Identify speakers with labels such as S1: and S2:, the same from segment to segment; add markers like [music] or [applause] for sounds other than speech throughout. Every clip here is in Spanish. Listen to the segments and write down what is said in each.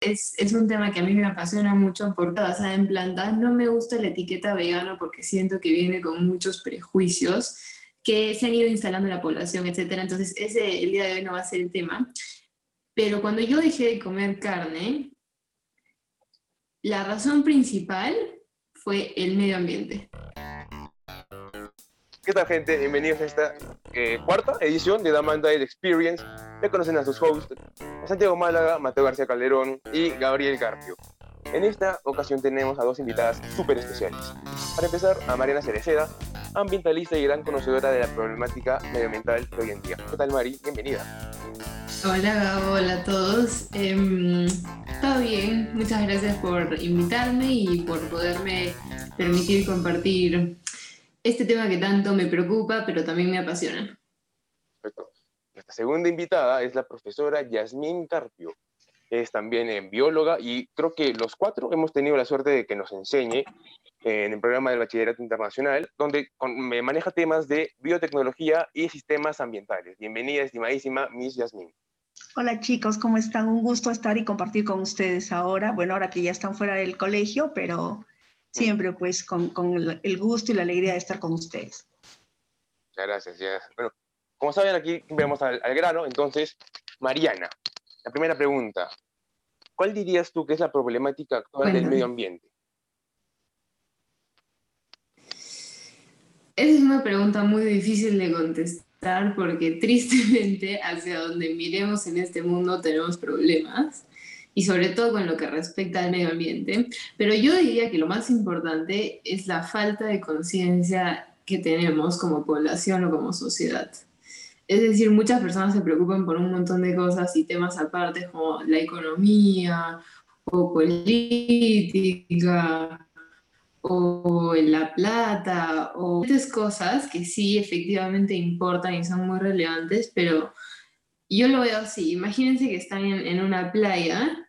S1: es, un tema que a mí me apasiona mucho porque basada en plantas. No me gusta la etiqueta vegano porque siento que viene con muchos prejuicios que se han ido instalando en la población, etc. Entonces, ese el día de hoy no va a ser el tema. Pero cuando yo dejé de comer carne, la razón principal fue el medio ambiente.
S2: ¿Qué tal, gente? Bienvenidos a esta eh, cuarta edición de The Experience. Ya conocen a sus hosts, Santiago Málaga, Mateo García Calderón y Gabriel Carpio. En esta ocasión tenemos a dos invitadas súper especiales. Para empezar, a Mariana Cereceda, ambientalista y gran conocedora de la problemática medioambiental de hoy en día. ¿Qué tal, Mari? Bienvenida.
S1: Hola, hola a todos. Eh, todo bien, muchas gracias por invitarme y por poderme permitir compartir este tema que tanto me preocupa, pero también me apasiona.
S2: Perfecto. Segunda invitada es la profesora Yasmín Carpio. Es también en bióloga y creo que los cuatro hemos tenido la suerte de que nos enseñe en el programa del Bachillerato Internacional, donde me maneja temas de biotecnología y sistemas ambientales. Bienvenida, estimadísima Miss Yasmín.
S3: Hola chicos, ¿cómo están? Un gusto estar y compartir con ustedes ahora. Bueno, ahora que ya están fuera del colegio, pero siempre pues con, el gusto y la alegría de estar con ustedes.
S2: Muchas gracias. Ya. Bueno, como saben, aquí vemos al, grano. Entonces, Mariana, la primera pregunta. ¿Cuál dirías tú que es la problemática actual del medio ambiente?
S1: Esa es una pregunta muy difícil de contestar porque [laughs] tristemente hacia donde miremos en este mundo tenemos problemas y sobre todo con lo que respecta al medio ambiente. Pero yo diría que lo más importante es la falta de conciencia que tenemos como población o como sociedad. Es decir, muchas personas se preocupan por un montón de cosas y temas aparte como la economía o política o la plata o muchas cosas que sí efectivamente importan y son muy relevantes, pero yo lo veo así. Imagínense que están en, en una playa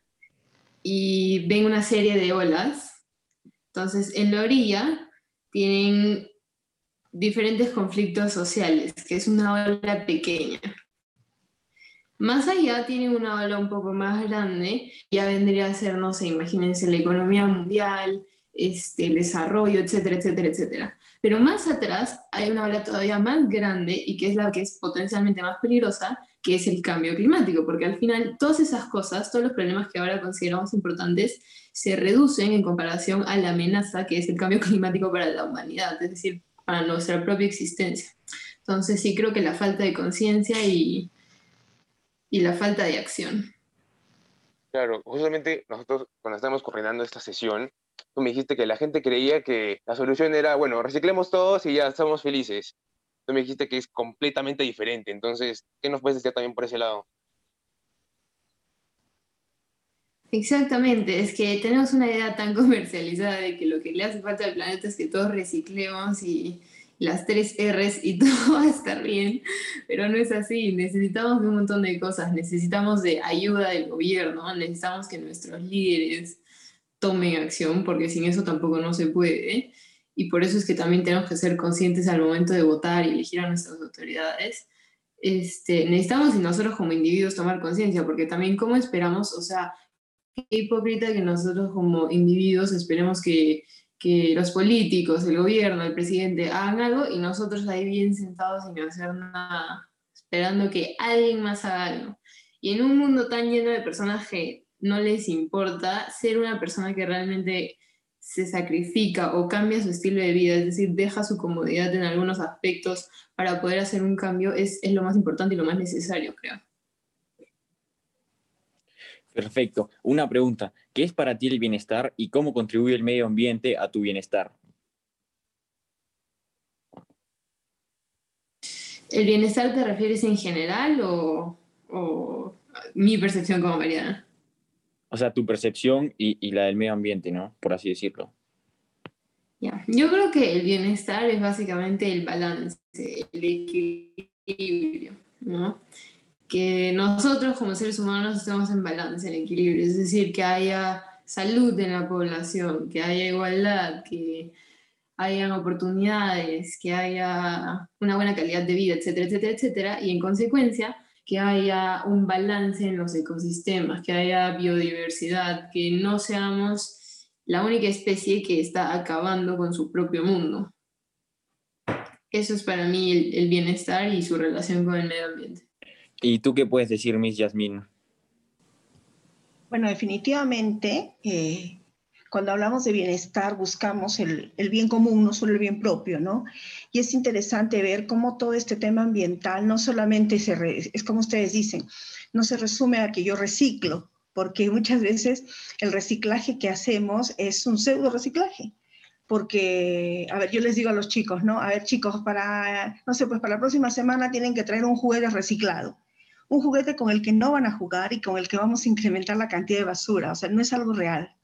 S1: y ven una serie de olas. Entonces, en la orilla tienen diferentes conflictos sociales, que es una ola pequeña. Más allá tienen una ola un poco más grande, ya vendría a ser, no sé, imagínense la economía mundial, este, el desarrollo, etcétera, etcétera, etcétera. Pero más atrás hay una ola todavía más grande y que es la que es potencialmente más peligrosa, que es el cambio climático, porque al final todas esas cosas, todos los problemas que ahora consideramos importantes, se reducen en comparación a la amenaza que es el cambio [laughs] climático para la humanidad, es decir, para nuestra propia existencia. Entonces sí creo que la falta de conciencia y, y la falta de acción.
S2: Claro, justamente nosotros cuando estamos coordinando esta sesión, tú me dijiste que la gente creía que la solución era, bueno, reciclemos todos y ya somos felices. Tú me dijiste que es completamente diferente. Entonces, ¿qué nos puedes decir también por ese lado?
S1: Exactamente, es que tenemos una idea tan [laughs] comercializada de que lo que le hace falta al planeta es que todos reciclemos y las tres R's y [laughs] todo va a estar bien, pero no es así, necesitamos un montón de cosas, necesitamos de ayuda del gobierno, necesitamos que nuestros líderes tomen acción, porque sin eso tampoco no se puede. Y por eso es que también tenemos que ser conscientes al momento de votar y elegir a nuestras autoridades. Este, necesitamos y nosotros como individuos tomar conciencia, porque también cómo esperamos, o sea, qué hipócrita que nosotros como individuos esperemos que, que los políticos, el gobierno, el presidente hagan algo y nosotros ahí bien sentados sin hacer nada, esperando que alguien más haga algo. Y en un mundo tan lleno de personas que no les importa ser una persona que realmente se sacrifica o cambia su estilo de vida, es decir, deja su comodidad en algunos aspectos para poder hacer un cambio, es, es lo más importante y lo más necesario, creo.
S4: Perfecto. Una pregunta. ¿Qué es para ti el bienestar y cómo contribuye el medio ambiente a tu bienestar?
S1: ¿El bienestar te refieres en general o, o mi percepción como Mariana?
S4: o sea, tu percepción y, la del medio ambiente, ¿no? Por así decirlo.
S1: Yo creo que el bienestar es básicamente el balance, el equilibrio, ¿no? Que nosotros como seres humanos estemos en balance, en equilibrio, es decir, que haya salud en la población, que haya igualdad, que hayan oportunidades, que haya una buena calidad de vida, etcétera, etcétera, etcétera, y en consecuencia que haya un balance en los ecosistemas, que haya biodiversidad, que no seamos la única especie que está acabando con su propio mundo. Eso es para mí el, bienestar y su relación con el medio ambiente.
S4: ¿Y tú qué puedes decir, Miss Yasmin?
S3: Bueno, definitivamente, eh, cuando hablamos de bienestar buscamos el, bien común, no solo el bien propio, ¿no? Y es interesante ver cómo todo este tema ambiental no solamente se es como ustedes dicen, no se resume a que yo reciclo, porque muchas veces el reciclaje que hacemos es un pseudo reciclaje. Porque, a ver, yo les digo a los chicos, ¿no? A ver, chicos, para, no sé, pues para la próxima semana tienen que traer un juguete reciclado. Un juguete con el que no van a jugar y con el que vamos a incrementar la cantidad de basura. O sea, no es algo real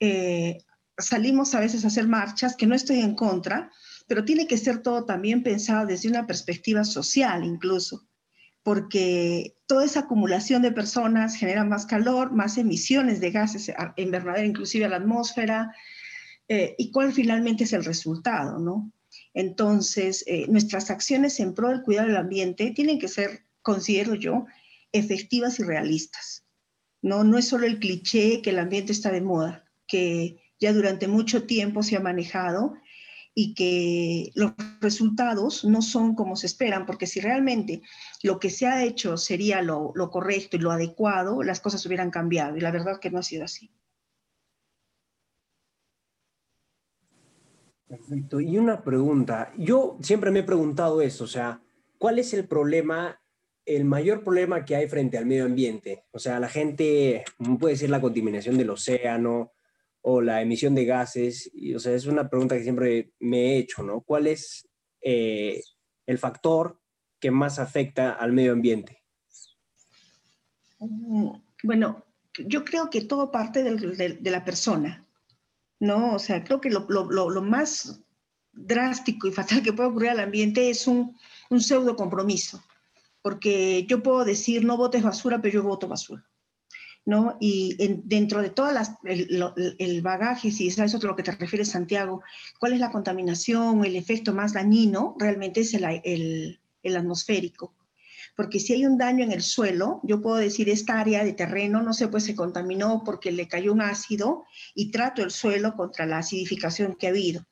S3: eh, salimos a veces a hacer marchas, que no estoy en contra, pero tiene que ser todo también pensado desde una perspectiva social incluso, porque toda esa acumulación de personas genera más calor, más emisiones de gases invernadero, inclusive a la atmósfera, eh, y cuál finalmente es el resultado, ¿no? Entonces, eh, nuestras acciones en pro del cuidado del ambiente tienen que ser, considero yo, efectivas y realistas. No, no es solo el cliché que el ambiente está de moda, que ya durante mucho tiempo se ha manejado y que los resultados no son como se esperan, porque si realmente lo que se ha hecho sería lo, correcto y lo adecuado, las cosas hubieran cambiado y la verdad que no ha sido así.
S5: Perfecto. Y una pregunta. Yo siempre me he preguntado eso, o sea, ¿cuál es el problema, el mayor problema que hay frente al medio ambiente? O sea, la gente, puede decir la contaminación del océano, o la emisión de gases? Y, o sea, es una pregunta que siempre me he hecho, ¿no? ¿Cuál es eh, el factor que más afecta al medio ambiente?
S3: Mm, bueno, yo creo que todo parte de, la persona, ¿no? O sea, creo que lo, lo, más drástico y fatal que puede ocurrir al ambiente es un, un pseudo compromiso, porque yo puedo decir no votes basura, pero yo voto basura. ¿no? Y dentro de todo el, bagaje, si es eso a lo que te refieres, Santiago, ¿cuál es la contaminación, el efecto más dañino? Realmente es el, atmosférico. Porque si hay un daño en el suelo, yo puedo decir, esta área de terreno, no sé, pues se contaminó porque le cayó un ácido y trato el suelo contra la acidificación que ha habido.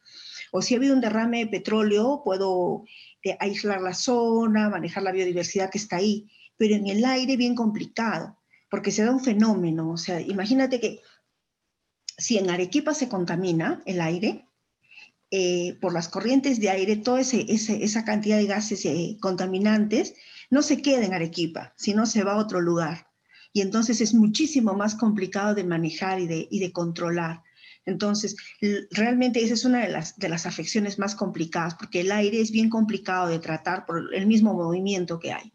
S3: O si ha habido un derrame de petróleo, puedo eh, aislar la zona, manejar la biodiversidad que está ahí. Pero en el aire, bien complicado porque se da un fenómeno. O sea, imagínate que si en Arequipa se contamina el aire, eh, por las corrientes de aire, toda esa cantidad de gases eh, contaminantes no se queda en Arequipa, sino se va a otro lugar. Y entonces es muchísimo más complicado de manejar y de controlar. Entonces, realmente esa es una de las, de las afecciones más complicadas, porque el aire es bien complicado de tratar por el mismo movimiento que hay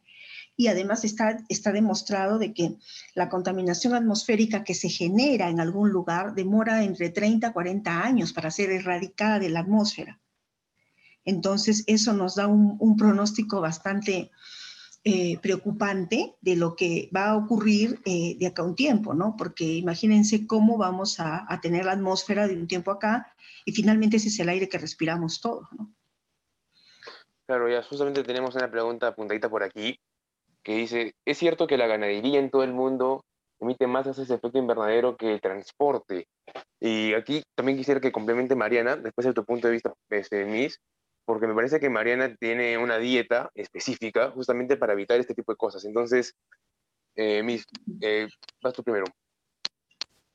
S3: y además está, está demostrado de que la contaminación atmosférica que se genera en algún lugar demora entre 30 a 40 años para ser erradicada de la atmósfera. Entonces, eso nos da un, pronóstico bastante eh, preocupante de lo que va a ocurrir eh, de acá a un tiempo, ¿no? Porque imagínense cómo vamos a, a, tener la atmósfera de un tiempo acá y finalmente ese es el aire que respiramos todos, ¿no?
S2: Claro, ya justamente tenemos una pregunta apuntadita por aquí que dice, es cierto que la ganadería en todo el mundo emite más ese efecto invernadero que el transporte. Y aquí también quisiera que complemente Mariana, después de tu punto de vista, este, Miss, porque me parece que Mariana tiene una dieta específica justamente para evitar este tipo de cosas. Entonces, eh, eh, vas tú primero.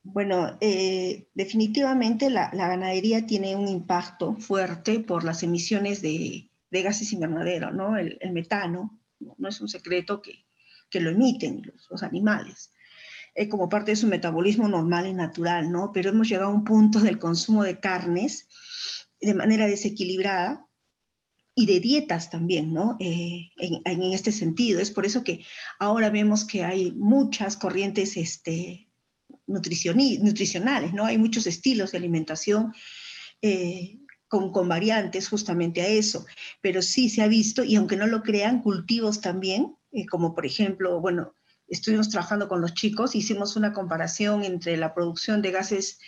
S3: Bueno, eh, definitivamente la, ganadería tiene un impacto fuerte por las emisiones de, gases invernadero, ¿no? el metano, no es un secreto que, lo emiten los, animales, eh, como parte de su metabolismo normal y natural, ¿no? Pero hemos llegado a un punto del consumo de carnes de manera desequilibrada y de dietas también, ¿no? Eh, en, este sentido. Es por eso que ahora vemos que hay muchas corrientes este, nutricionales, ¿no? Hay muchos estilos de alimentación eh, con, variantes justamente a eso, pero sí se ha visto, y aunque no lo crean, cultivos también, eh, como por ejemplo, bueno, estuvimos trabajando con los chicos, hicimos una comparación entre la producción de gases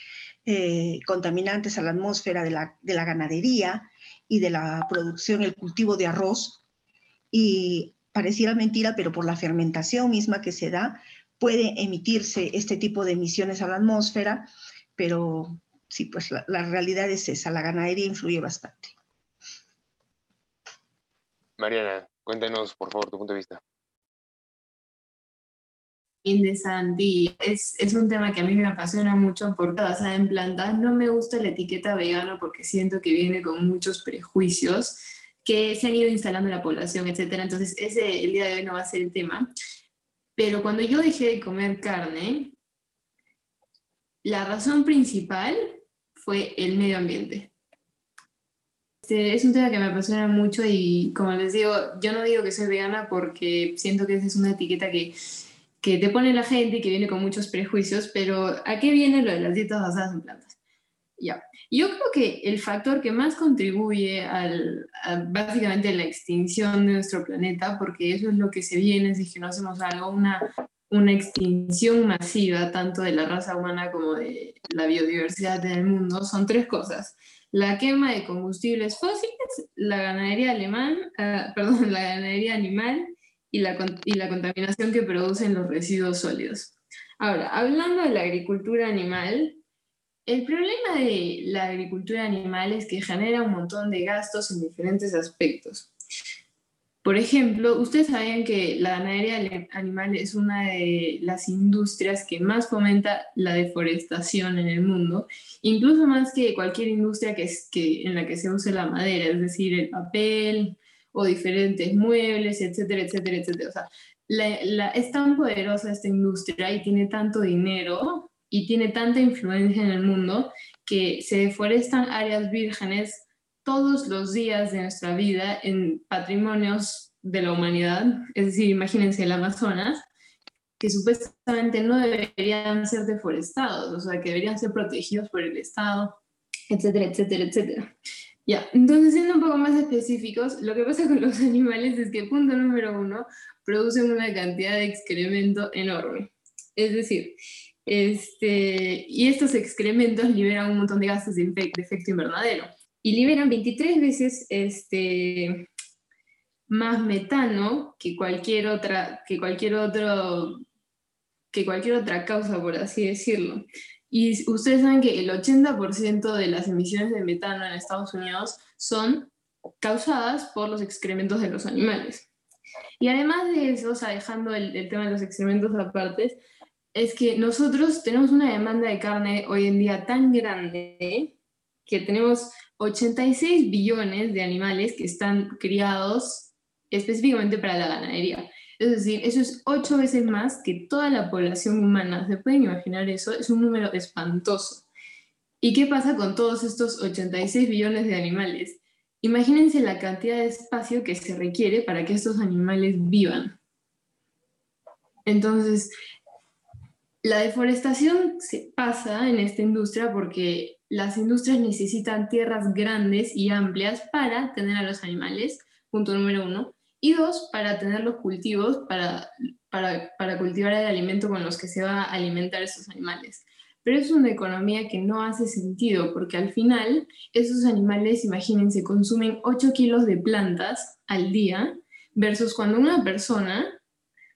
S3: contaminantes a la atmósfera de la, ganadería y de la producción, el cultivo de arroz, y pareciera mentira, pero por la fermentación misma que se da, puede emitirse este tipo de emisiones a la atmósfera, pero sí, pues la, realidad es esa, la ganadería influye bastante.
S2: Mariana, cuéntanos, por favor, tu punto de vista.
S1: De Sandy. Es, es un tema que a mí me apasiona mucho porque basada en plantas. No me gusta la etiqueta vegana porque siento que viene con muchos prejuicios que se han ido instalando en la población, etcétera. Entonces, ese el día de hoy no va a ser el tema. Pero cuando yo dejé de comer carne, la razón principal fue el medio ambiente. Este, es un tema que me apasiona mucho y como les digo, yo no digo que soy vegana porque siento que esa es una etiqueta que que te pone la gente y que viene con muchos prejuicios, pero ¿a qué viene lo de las dietas basadas en plantas? Ya. Yo creo que el factor que más contribuye al, a básicamente la extinción de nuestro planeta, porque eso es lo que se viene si que no hacemos algo, una, una extinción masiva tanto de la raza humana como de la biodiversidad en el mundo, son tres cosas. La quema de combustibles fósiles, la ganadería alemán, uh, perdón, [laughs] la ganadería animal y la, y la contaminación que producen los residuos sólidos. Ahora, hablando de la agricultura animal, el problema de la agricultura animal es que genera un montón de gastos en diferentes aspectos. Por ejemplo, ustedes sabían que la ganadería animal es una de las industrias que más fomenta la deforestación en el mundo, incluso más que cualquier industria que es, que, en la que se use la madera, es decir, el papel, o diferentes muebles, etcétera, etcétera, etcétera. O sea, la, es tan poderosa esta industria y tiene tanto dinero y tiene tanta influencia en el mundo que se deforestan áreas vírgenes todos los días de nuestra vida en patrimonios de la humanidad, es decir, imagínense el Amazonas, que supuestamente no deberían ser deforestados, o sea, que deberían ser protegidos por el Estado, etcétera, etcétera, etcétera. Ya, entonces siendo un poco más específicos, lo que pasa con [laughs] los animales es que, punto número uno, producen una cantidad de excremento enorme. Es decir, este, y estos excrementos liberan un montón de gases de, efecto invernadero y liberan 23 veces este, más metano que cualquier otra, que cualquier otro, que cualquier otra causa, por así decirlo. Y ustedes saben que el 80% de las emisiones de metano en Estados Unidos son causadas por los excrementos de los animales. Y además de eso, o dejando el, el tema de los excrementos aparte, es que nosotros tenemos una demanda de carne hoy en día tan grande que tenemos 86 billones de animales que están criados específicamente para la ganadería. Es decir, eso es ocho veces más que toda la población humana. ¿Se pueden imaginar eso? Es un número espantoso. ¿Y qué pasa con todos estos 86 billones de animales? Imagínense la cantidad de espacio que se requiere para que estos animales vivan. Entonces, la deforestación se pasa en esta industria porque las industrias necesitan tierras grandes y amplias para tener a los animales, punto número uno y dos, para tener los cultivos, para, para, cultivar el alimento con los que se va a alimentar esos animales. Pero es una economía que no hace sentido, porque al final esos animales, imagínense, consumen 8 kilos de plantas al día, versus cuando una persona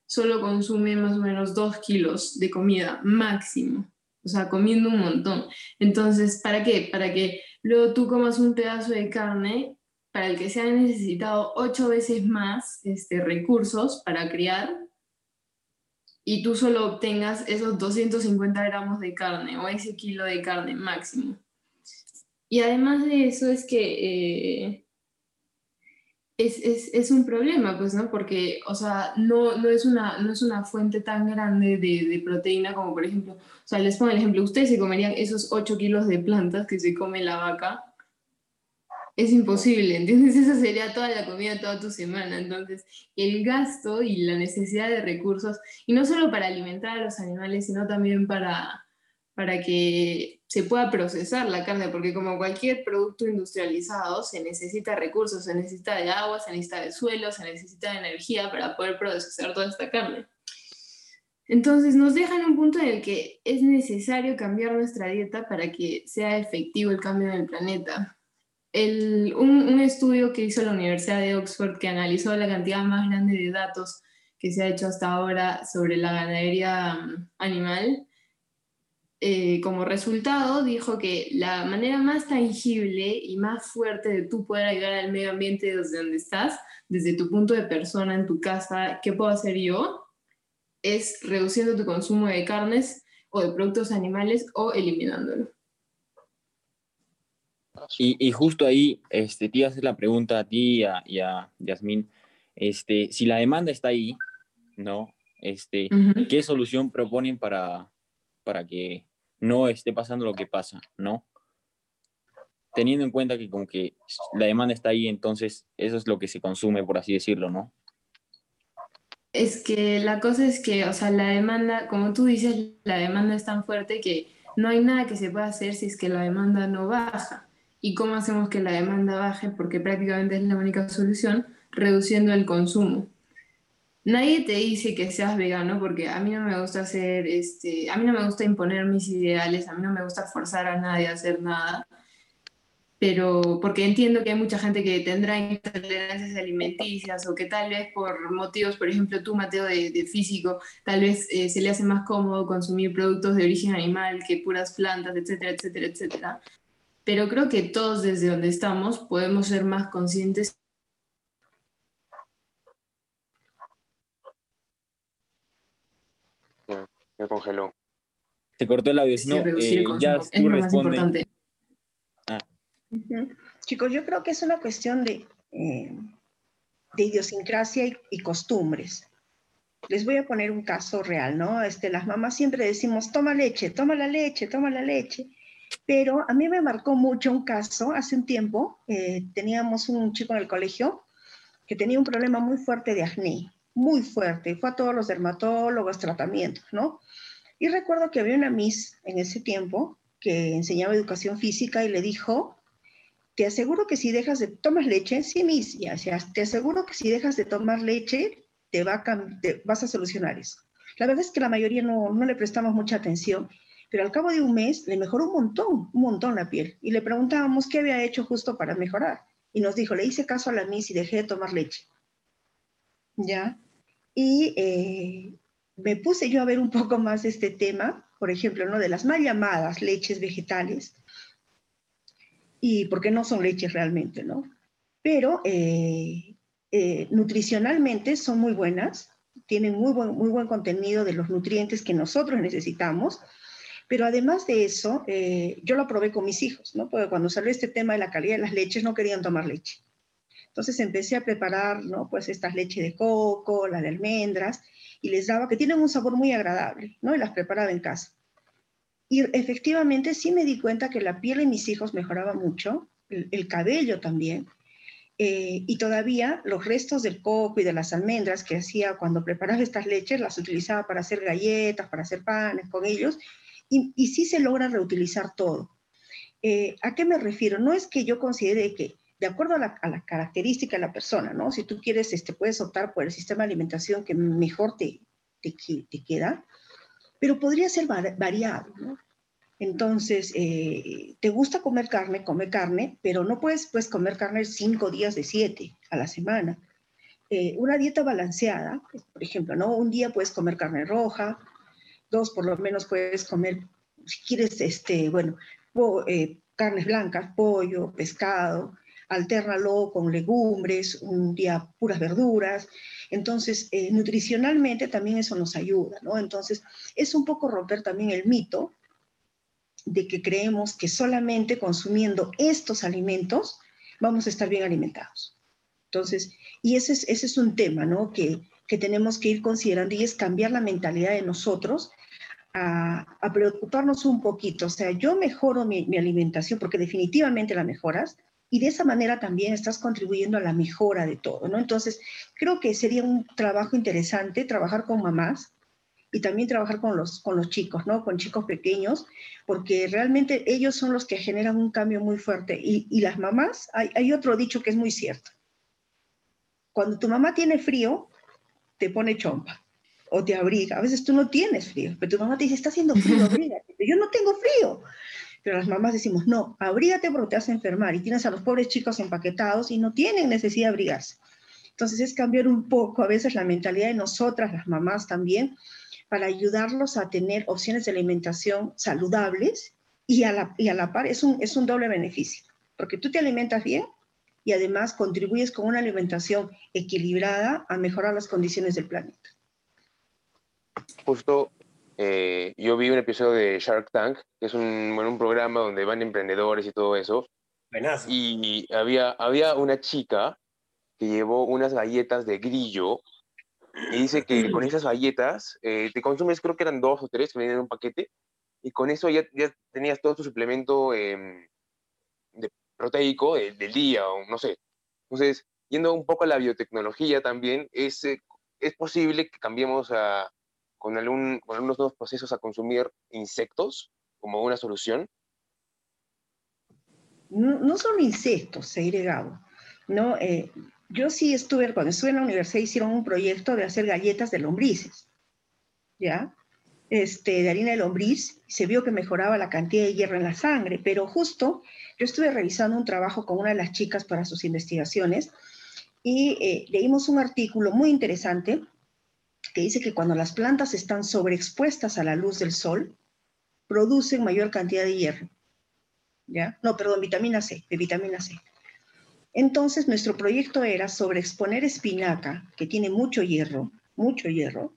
S1: solo consume más o menos 2 kilos de comida máximo, o sea, comiendo un montón. Entonces, ¿para qué? Para que luego tú comas un pedazo de carne para el que se han necesitado ocho veces más este, recursos para criar y tú solo obtengas esos 250 gramos de carne o ese kilo de carne máximo. Y además de eso es que eh, es, es, es, un problema, pues, ¿no? Porque, o sea, no, no, es, una, no es una fuente tan grande de, proteína como, por ejemplo, o sea, les pongo el ejemplo, ustedes se comerían esos 8 kilos de plantas que se come la vaca es imposible, ¿entiendes? [laughs] Esa sería toda la comida toda tu semana. Entonces, el gasto y la necesidad de recursos, y no solo para alimentar a los animales, sino también para, para que se pueda procesar la carne, porque como cualquier producto industrializado, se necesita recursos, se necesita de agua, se necesita de suelo, se necesita de energía para poder procesar toda esta carne. Entonces nos deja en un punto en el que es necesario cambiar nuestra dieta para que sea efectivo el cambio en el planeta. Un, estudio que hizo la Universidad de Oxford que analizó la cantidad más grande de datos que se ha hecho hasta ahora sobre la ganadería mm, animal, eh, como resultado dijo que la manera más tangible y más fuerte de tú poder ayudar al medio ambiente desde donde estás, desde tu punto de persona en tu casa, ¿qué puedo hacer yo? Es reduciendo tu consumo de carnes o de productos animales o eliminándolo.
S4: Y, justo ahí este, te iba a hacer la pregunta a ti y a, Yasmín. Este, si la demanda está ahí, ¿no? Este, ¿Qué solución proponen para, para que no esté pasando lo que pasa, ¿no? Teniendo en cuenta que como que la demanda está ahí, entonces eso es lo que se consume, por así decirlo, ¿no?
S1: Es que la cosa es que, o sea, la demanda, como tú dices, la demanda es tan fuerte que no hay nada que se pueda hacer si es que la demanda no baja. ¿Y cómo hacemos que la demanda baje? Porque prácticamente es la única solución, reduciendo el consumo. Nadie te dice que seas vegano porque a mí no me gusta hacer, este, a mí no me gusta imponer mis ideales, a mí no me gusta forzar a nadie a hacer nada, pero porque entiendo que hay mucha gente que tendrá intolerancias alimenticias o que tal vez por motivos, por ejemplo, tú, Mateo, de, físico, tal vez eh, se le hace más cómodo consumir productos de origen animal que puras plantas, etcétera, etcétera, etcétera pero creo que todos desde donde estamos podemos ser más conscientes.
S2: Me congeló.
S4: Se cortó el audio, no, eh, ya tú respondes.
S3: Ah. Chicos, yo creo que es una cuestión de, eh, de idiosincrasia y, y, costumbres. Les voy a poner un caso real, ¿no? Este, las mamás siempre decimos, toma leche, toma la leche, toma la leche. Pero a mí me marcó mucho un caso, hace un tiempo eh, teníamos un chico en el colegio que tenía un problema muy fuerte de acné, muy fuerte, fue a todos los dermatólogos, tratamientos, ¿no? Y recuerdo que había una Miss en ese tiempo que enseñaba educación física y le dijo, te aseguro que si dejas de tomar leche, sí, Miss, ya, te aseguro que si dejas de tomar leche, te, va vas a solucionar eso. La verdad es que la mayoría no, no le prestamos mucha atención pero al cabo de un mes le mejoró un montón, un montón la piel. Y le preguntábamos qué había hecho justo para mejorar. Y nos dijo, le hice caso a la Miss y dejé de tomar leche. ¿Ya? Y eh, me puse yo a ver un poco más de este tema, por ejemplo, ¿no? de las mal llamadas leches vegetales, y porque no son leches realmente, ¿no? Pero eh, eh, nutricionalmente son muy buenas, tienen muy buen, muy buen contenido de los nutrientes que nosotros necesitamos, pero además de eso, eh, yo lo probé con mis hijos, ¿no? Porque cuando salió este tema de la calidad de las leches, no querían tomar leche. Entonces empecé a preparar, ¿no? Pues estas leches de coco, la de almendras, y les daba, que tienen un sabor muy agradable, ¿no? Y las preparaba en casa. Y efectivamente sí me di cuenta que la piel de mis hijos mejoraba mucho, el, cabello también, eh, y todavía los restos del coco y de las almendras que hacía cuando preparaba estas leches, las utilizaba para hacer galletas, para hacer panes con ellos, y, sí se logra reutilizar todo. Eh, ¿A qué me refiero? No es que yo considere que, de acuerdo a la, característica de la persona, ¿no? Si tú quieres, este, puedes optar por el sistema de alimentación que mejor te, te, te queda, pero podría ser variado, ¿no? Entonces, eh, te gusta comer carne, come carne, pero no puedes, puedes comer carne cinco días de siete a la semana. Eh, una dieta balanceada, por ejemplo, ¿no? Un día puedes comer carne roja, dos por lo menos puedes comer, si quieres, este, bueno, eh, carnes blancas, pollo, pescado, alternalo con legumbres, un día puras verduras. Entonces, eh, nutricionalmente también eso nos ayuda, ¿no? Entonces, es un poco romper también el mito de que creemos que solamente consumiendo estos alimentos vamos a estar bien alimentados. Entonces, y ese es, ese es un tema, ¿no? Que, que tenemos que ir considerando y es cambiar la mentalidad de nosotros a, preocuparnos un poquito. O sea, yo mejoro mi, alimentación porque definitivamente la mejoras y de esa manera también estás contribuyendo a la mejora de todo, ¿no? Entonces, creo que sería un trabajo interesante trabajar con mamás y también trabajar con los, con los chicos, ¿no? Con chicos pequeños, porque realmente ellos son los que generan un cambio muy fuerte. Y, y las mamás, hay, hay otro dicho que es muy cierto. Cuando tu mamá tiene frío, te pone chompa o te abriga. A veces tú no tienes frío, pero tu mamá te dice, está haciendo frío, [laughs] abrígate. Yo no tengo frío. Pero las mamás decimos, no, abrígate porque te vas a enfermar y tienes a los pobres chicos empaquetados y no tienen necesidad de abrigarse. Entonces es cambiar un poco a veces la mentalidad de nosotras, las mamás también, para ayudarlos a tener opciones de alimentación saludables y a la, y a la par es un, es un doble beneficio, porque tú te alimentas bien y además contribuyes con una alimentación equilibrada a mejorar las condiciones del planeta.
S2: Justo eh, yo vi un episodio de Shark Tank, que es un, bueno, un programa donde van emprendedores y todo eso. Y había, había una chica que llevó unas galletas de grillo y dice que con esas galletas eh, te consumes, creo que eran dos o tres que venían en un paquete, y con eso ya, ya tenías todo tu suplemento em, de proteico del día, o no sé. Entonces, yendo un poco a la biotecnología también, es, eh, es posible que cambiemos a, con, algún, con algunos nuevos procesos a consumir insectos como una solución.
S3: No, no son insectos, segregado. ¿no? Eh, yo sí estuve, cuando estuve en la universidad hicieron un proyecto de hacer galletas de lombrices, ¿ya? Este, de harina de lombriz, se vio que mejoraba la cantidad de hierro en la sangre, pero justo yo estuve revisando un trabajo con una de las chicas para sus investigaciones y eh, leímos un artículo muy interesante que dice que cuando las plantas están sobreexpuestas a la luz del sol, producen mayor cantidad de hierro. ¿Ya? No, perdón, vitamina C, de vitamina C. Entonces, nuestro proyecto era sobre exponer espinaca, que tiene mucho hierro, mucho hierro,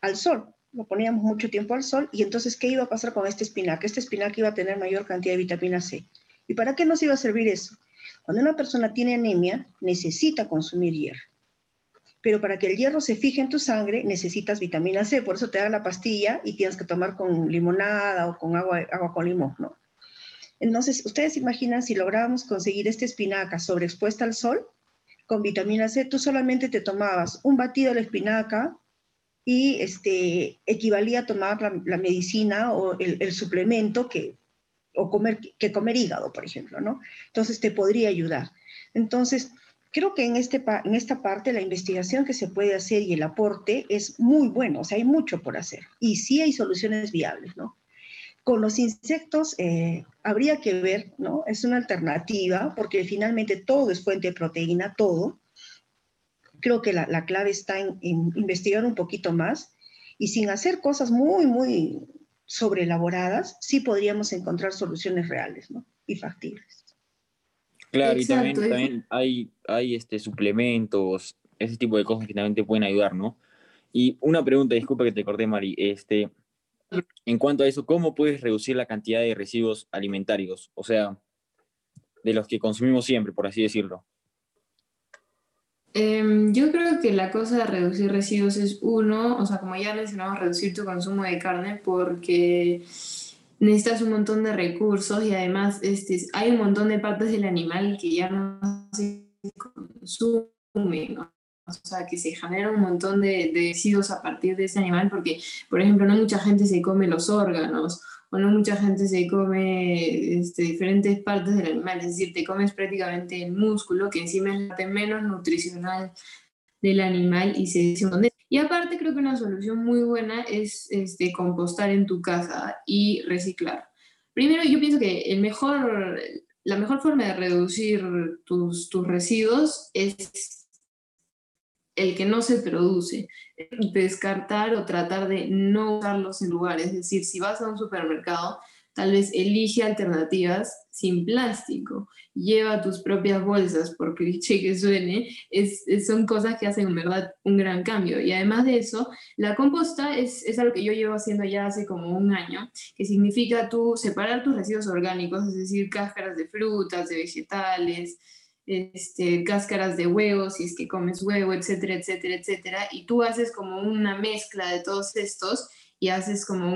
S3: al sol. Lo poníamos mucho tiempo al sol y entonces, ¿qué iba a pasar con esta espinaca? Esta espinaca iba a tener mayor cantidad de vitamina C. ¿Y para qué nos iba a servir eso? Cuando una persona tiene anemia, necesita consumir hierro. Pero para que el hierro se fije en tu sangre, necesitas vitamina C. Por eso te da la pastilla y tienes que tomar con limonada o con agua, agua con limón, ¿no? Entonces, ustedes imaginan si lográbamos conseguir esta espinaca sobreexpuesta al sol con vitamina C, tú solamente te tomabas un batido de la espinaca y este, equivalía a tomar la, medicina o el, suplemento que, o comer, que comer hígado, por ejemplo, ¿no? Entonces te podría ayudar. Entonces, creo que en, este, en esta parte la investigación que se puede hacer y el aporte es muy bueno, o sea, hay mucho por hacer y sí hay soluciones viables, ¿no? Con los insectos eh, habría que ver, ¿no? Es una alternativa porque finalmente todo es fuente de proteína, todo. Creo que la, la clave está en, investigar un poquito más y sin hacer cosas muy, muy sobreelaboradas, sí podríamos encontrar soluciones reales, ¿no? Y factibles.
S4: Claro, y también, también, hay, hay este, suplementos, ese tipo de cosas que también te pueden ayudar, ¿no? Y una pregunta, disculpa que te corté, Mari. Este, en cuanto a eso, ¿cómo puedes reducir la cantidad de residuos alimentarios? O sea, de los que consumimos siempre, por así decirlo.
S1: Em, yo creo que la cosa de reducir residuos es uno, o sea, como ya mencionamos, reducir tu consumo de carne porque necesitas un montón de recursos y además este, hay un montón de partes del animal que ya no se consumen. ¿no? o sea, que se genera un montón de, de, residuos a partir de ese animal, porque, por ejemplo, no mucha gente se come los órganos, o no mucha gente se come este, diferentes partes del animal, es decir, te comes prácticamente el músculo, que encima es la parte menos nutricional del animal y se dice y aparte creo que una solución muy buena es este, compostar en tu casa y reciclar. Primero yo pienso que el mejor, la mejor forma de reducir tus, tus residuos es el que no se produce, descartar o tratar de no usarlos en lugares. Es decir, si vas a un supermercado, tal vez elige alternativas sin plástico, lleva tus propias bolsas, por cliché que suene, es, son cosas que hacen en verdad un gran cambio. Y además de eso, la composta es, es algo que yo llevo haciendo ya hace como un año, que significa tú separar tus residuos orgánicos, es decir, cáscaras de frutas, de vegetales, este, cáscaras de huevos, si es que comes huevo, etcétera, etcétera, etcétera, y tú haces como una mezcla de todos estos y haces como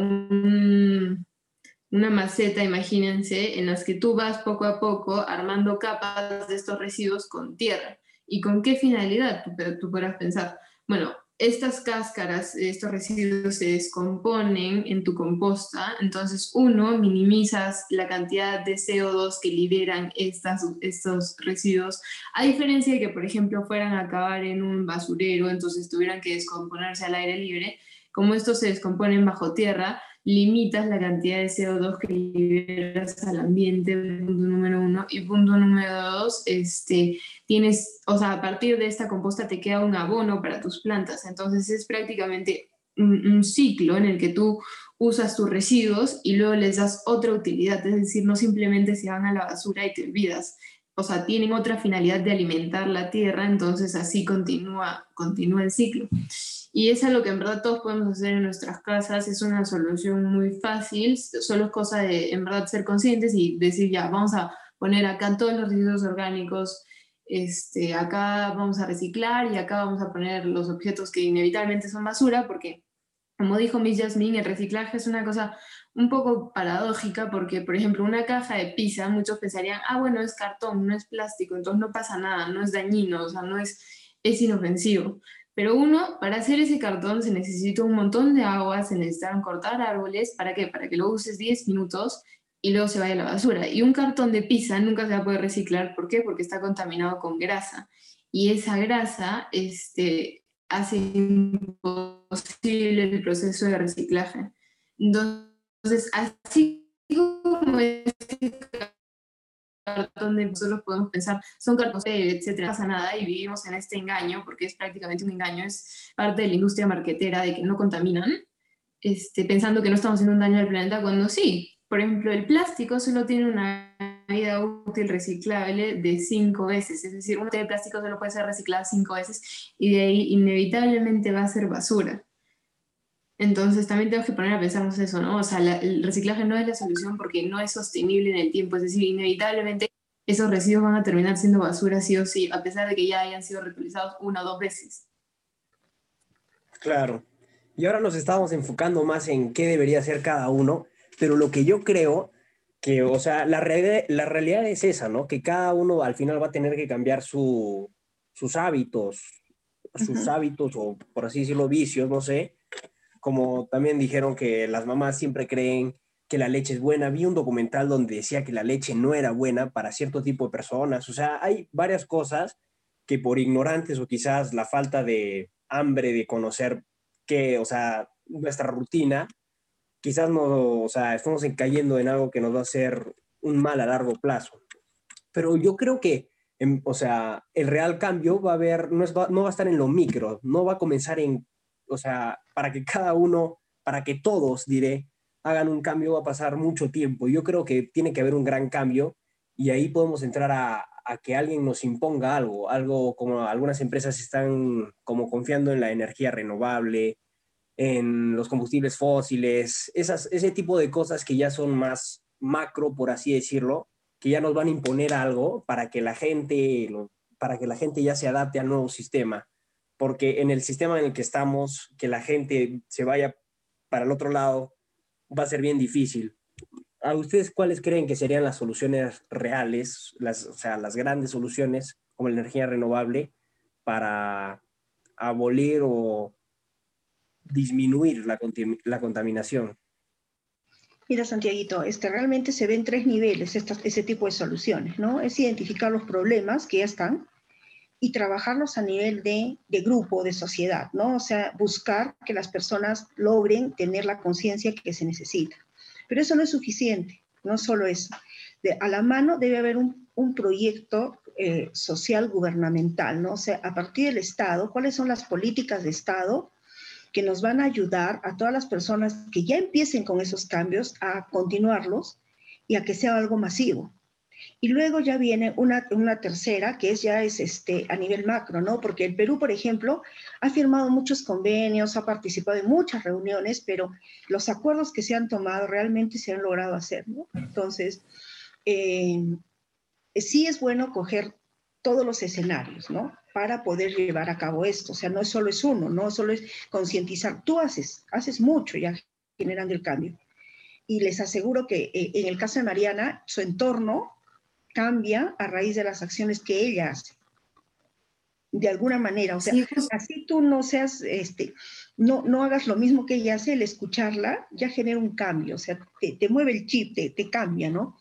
S1: una maceta, imagínense, en las que tú vas poco a poco armando capas de estos residuos con tierra. ¿Y con qué finalidad? Tú, tú podrás pensar, bueno, estas cáscaras, estos residuos se descomponen en tu composta, entonces uno, minimizas la cantidad de CO2 que liberan estas, estos residuos, a diferencia de que, por ejemplo, fueran a acabar en un basurero, entonces tuvieran que descomponerse al aire libre, como estos se descomponen bajo tierra, limitas la cantidad de CO2 que liberas al ambiente, punto número uno. Y punto número dos, este, tienes, o sea, a partir de esta composta te queda un abono para tus plantas. Entonces es prácticamente un, ciclo en el que tú usas tus residuos y luego les das otra utilidad, es decir, no simplemente se van a la basura y te olvidas. O sea, tienen otra finalidad de alimentar la tierra, entonces así continúa, continúa el ciclo. Y es algo que en verdad todos podemos hacer en nuestras casas, es una solución muy fácil, solo es cosa de en verdad ser conscientes y decir, ya, vamos a poner acá todos los residuos orgánicos, este, acá vamos a reciclar y acá vamos a poner los objetos que inevitablemente son basura, porque como dijo Miss Jasmine, el reciclaje es una cosa un poco paradójica porque, por ejemplo, una caja de pizza, muchos pensarían, ah, bueno, es cartón, no es plástico, entonces no pasa nada, no es dañino, o sea, no es, es inofensivo. Pero uno, para hacer ese cartón se necesita un montón de agua, se necesitan cortar árboles, ¿para qué? Para que lo uses 10 minutos y luego se vaya a la basura. Y un cartón de pizza nunca se va a poder reciclar, ¿por qué? Porque está contaminado con grasa. Y esa grasa este, hace imposible el proceso de reciclaje. Entonces, así como este donde nosotros podemos pensar, son cartones, etcétera, no pasa nada y vivimos en este engaño, porque es prácticamente un engaño, es parte de la industria marquetera de que no contaminan, este, pensando que no estamos haciendo un daño al planeta, cuando sí. Por ejemplo, el plástico solo tiene una vida útil reciclable de cinco veces, es decir, un de plástico solo puede ser reciclado cinco veces y de ahí inevitablemente va a ser basura. Entonces también tenemos que poner a pensarnos eso, ¿no? O sea, el reciclaje no es la solución porque no es sostenible en el tiempo, es decir, inevitablemente esos residuos van a terminar siendo basura sí o sí, a pesar de que ya hayan sido reutilizados una o dos veces.
S5: Claro. Y ahora nos estamos enfocando más en qué debería hacer cada uno, pero lo que yo creo que, o sea, la, la realidad es esa, ¿no? Que cada uno al final va a tener que cambiar su, sus hábitos, sus hábitos o por así decirlo, vicios, no sé, como también dijeron que las mamás siempre creen que la leche es buena. Vi un documental donde decía que la leche no era buena para cierto tipo de personas. O sea, hay varias cosas que por ignorantes o quizás la falta de hambre de conocer que, o sea, nuestra rutina, quizás no, o sea, estamos cayendo en algo que nos va a hacer un mal a largo plazo. Pero yo creo que, em, o sea, el real cambio va a haber, no, no va a estar en lo micro, no va a comenzar en o sea, para que cada uno, para que todos, diré, hagan un cambio va a pasar mucho tiempo. Yo creo que tiene que haber un gran cambio y ahí podemos entrar a, que alguien nos imponga algo, algo como algunas empresas están como confiando en la energía renovable, en los combustibles fósiles, esas, ese tipo de cosas que ya son más macro, por así decirlo, que ya nos van a imponer algo para que la gente, para que la gente ya se adapte al nuevo sistema porque en el sistema en el que estamos, que la gente se vaya para el otro lado va a ser bien difícil. ¿A ustedes cuáles creen que serían las soluciones reales, las, o sea, las grandes soluciones como la energía renovable para abolir o disminuir la, contaminación?
S3: Mira, Santiaguito, este, realmente se ven tres niveles ese tipo de soluciones, ¿no? Es identificar los problemas que ya están, y trabajarlos a nivel de, de, grupo, de sociedad, ¿no? O sea, buscar que las personas logren tener la conciencia que se necesita. Pero eso no es suficiente, no solo eso. A la mano debe haber un, un proyecto eh, social gubernamental, ¿no? O sea, a partir del Estado, ¿cuáles son las políticas de Estado que nos van a ayudar a todas las personas que ya empiecen con esos cambios a continuarlos y a que sea algo masivo? Y luego ya viene una, una, tercera, que es ya es este, a nivel macro, ¿no? Porque el Perú, por ejemplo, ha firmado muchos convenios, ha participado en muchas reuniones, pero los acuerdos que se han tomado realmente se han logrado hacer, ¿no? Entonces, eh, sí es bueno coger todos los escenarios, ¿no? Para poder llevar a cabo esto. O sea, no solo es uno, no solo es concientizar. Tú haces, haces mucho ya generando el cambio. Y les aseguro que eh, en el caso de Mariana, su entorno cambia a raíz de las acciones que ella hace. De alguna manera, o sea, así tú no seas, este, no, no hagas lo mismo que ella hace, el escucharla ya genera un cambio, o sea, te, mueve el chip, te, te cambia, ¿no?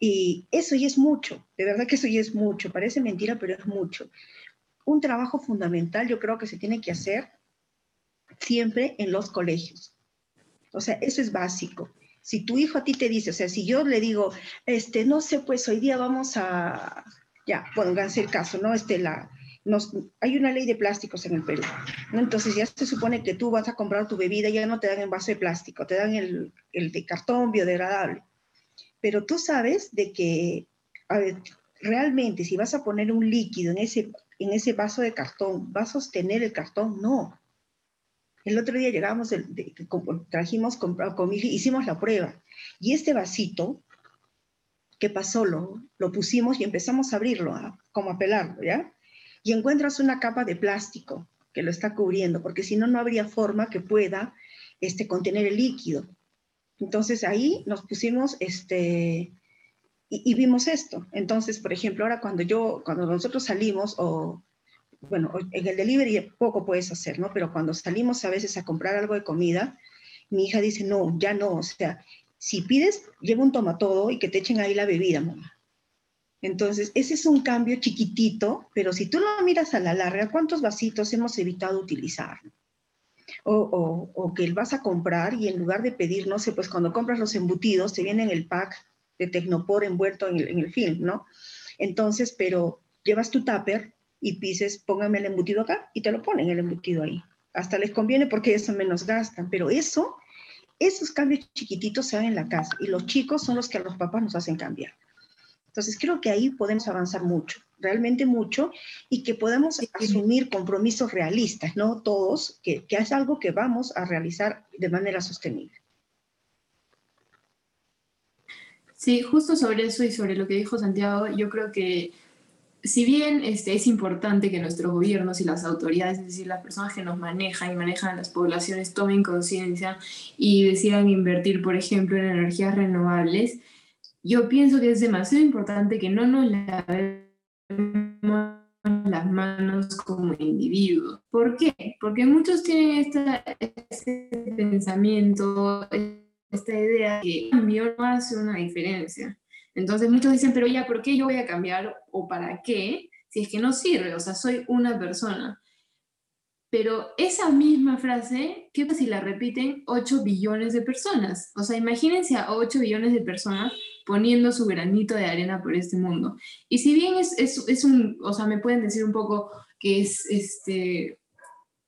S3: Y eso ya es mucho, de verdad que eso ya es mucho, parece mentira, pero es mucho. Un trabajo fundamental yo creo que se tiene que hacer siempre en los colegios. O sea, eso es básico. Si tu hijo a ti te dice, o sea, si yo le digo, este, no sé, pues hoy día vamos a, ya, pónganse el caso, ¿no? Este, la, nos, hay una ley de plásticos en el Perú, ¿no? Entonces ya se supone que tú vas a comprar tu bebida, ya no te dan en vaso de plástico, te dan el, el de cartón biodegradable. Pero tú sabes de que, a ver, realmente si vas a poner un líquido en ese, en ese vaso de cartón, ¿va a sostener el cartón? No. El otro día llegamos, trajimos, con, con, hicimos la prueba. Y este vasito, ¿qué pasó? Lo, lo pusimos y empezamos a abrirlo, como a pelarlo, ¿ya? Y encuentras una capa de plástico que lo está cubriendo, porque si no, no habría forma que pueda este, contener el líquido. Entonces ahí nos pusimos, este, y, vimos esto. Entonces, por ejemplo, ahora cuando yo, cuando nosotros salimos, o bueno, en el delivery poco puedes hacer, ¿no? Pero cuando salimos a veces a comprar algo de comida, mi hija dice, no, ya no, o sea, si pides, lleva un tomatodo y que te echen ahí la bebida, mamá. Entonces, ese es un cambio chiquitito, pero si tú lo miras a la larga, ¿cuántos vasitos hemos evitado utilizar? O, o, o, que vas a comprar y en lugar de pedir, no sé, pues cuando compras los embutidos, te viene en el pack de Tecnopor envuelto en el, en el film, ¿no? Entonces, pero llevas tu tupper y pises, póngame el embutido acá y te lo ponen el embutido ahí. Hasta les conviene porque eso menos gastan, pero eso, esos cambios chiquititos se dan en la casa y los chicos son los que a los papás nos hacen cambiar. Entonces creo que ahí podemos avanzar mucho, realmente mucho, y que podemos asumir compromisos realistas, ¿no? Todos, que, que es algo que vamos a realizar de manera sostenible.
S1: Sí, justo sobre eso y sobre lo que dijo Santiago, yo creo que si bien este, es importante que nuestros gobiernos y las autoridades, es decir, las personas que nos manejan y manejan las poblaciones, tomen conciencia y decidan invertir, por ejemplo, en energías renovables, yo pienso que es demasiado importante que no nos lavemos las manos como individuos. ¿Por qué? Porque muchos tienen este pensamiento, esta idea que cambio no hace una diferencia. Entonces muchos dicen, pero ya, ¿por qué yo voy a cambiar o para qué si es que no sirve? O sea, soy una persona. Pero esa misma frase, ¿qué pasa si la repiten 8 billones de personas? O sea, imagínense a 8 billones de personas poniendo su granito de arena por este mundo. Y si bien es, es, un, o sea, me pueden decir un poco que es, este,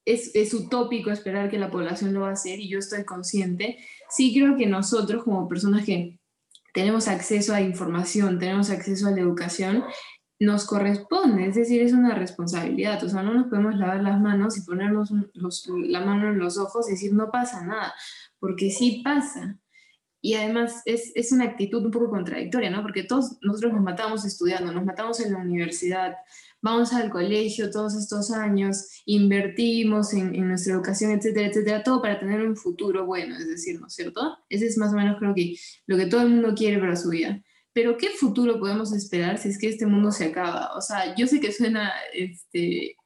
S1: es, es utópico esperar que la población lo va a hacer y yo estoy consciente, sí creo que nosotros como personas que tenemos acceso a información, tenemos acceso a la educación, nos corresponde, es decir, es una responsabilidad, o sea, no nos podemos lavar las manos y ponernos la mano en los ojos y decir no pasa nada, porque sí pasa. Y además es, es, una actitud un poco contradictoria, ¿no? Porque todos nosotros nos matamos estudiando, nos matamos en la universidad, vamos al colegio todos estos años, invertimos en, nuestra educación, etcétera, etcétera, todo para tener un futuro bueno, es decir, ¿no es cierto? Ese es más o menos creo que lo que todo el mundo quiere para su vida. Pero ¿qué futuro podemos esperar si es que este mundo se acaba? O sea, yo sé que suena este,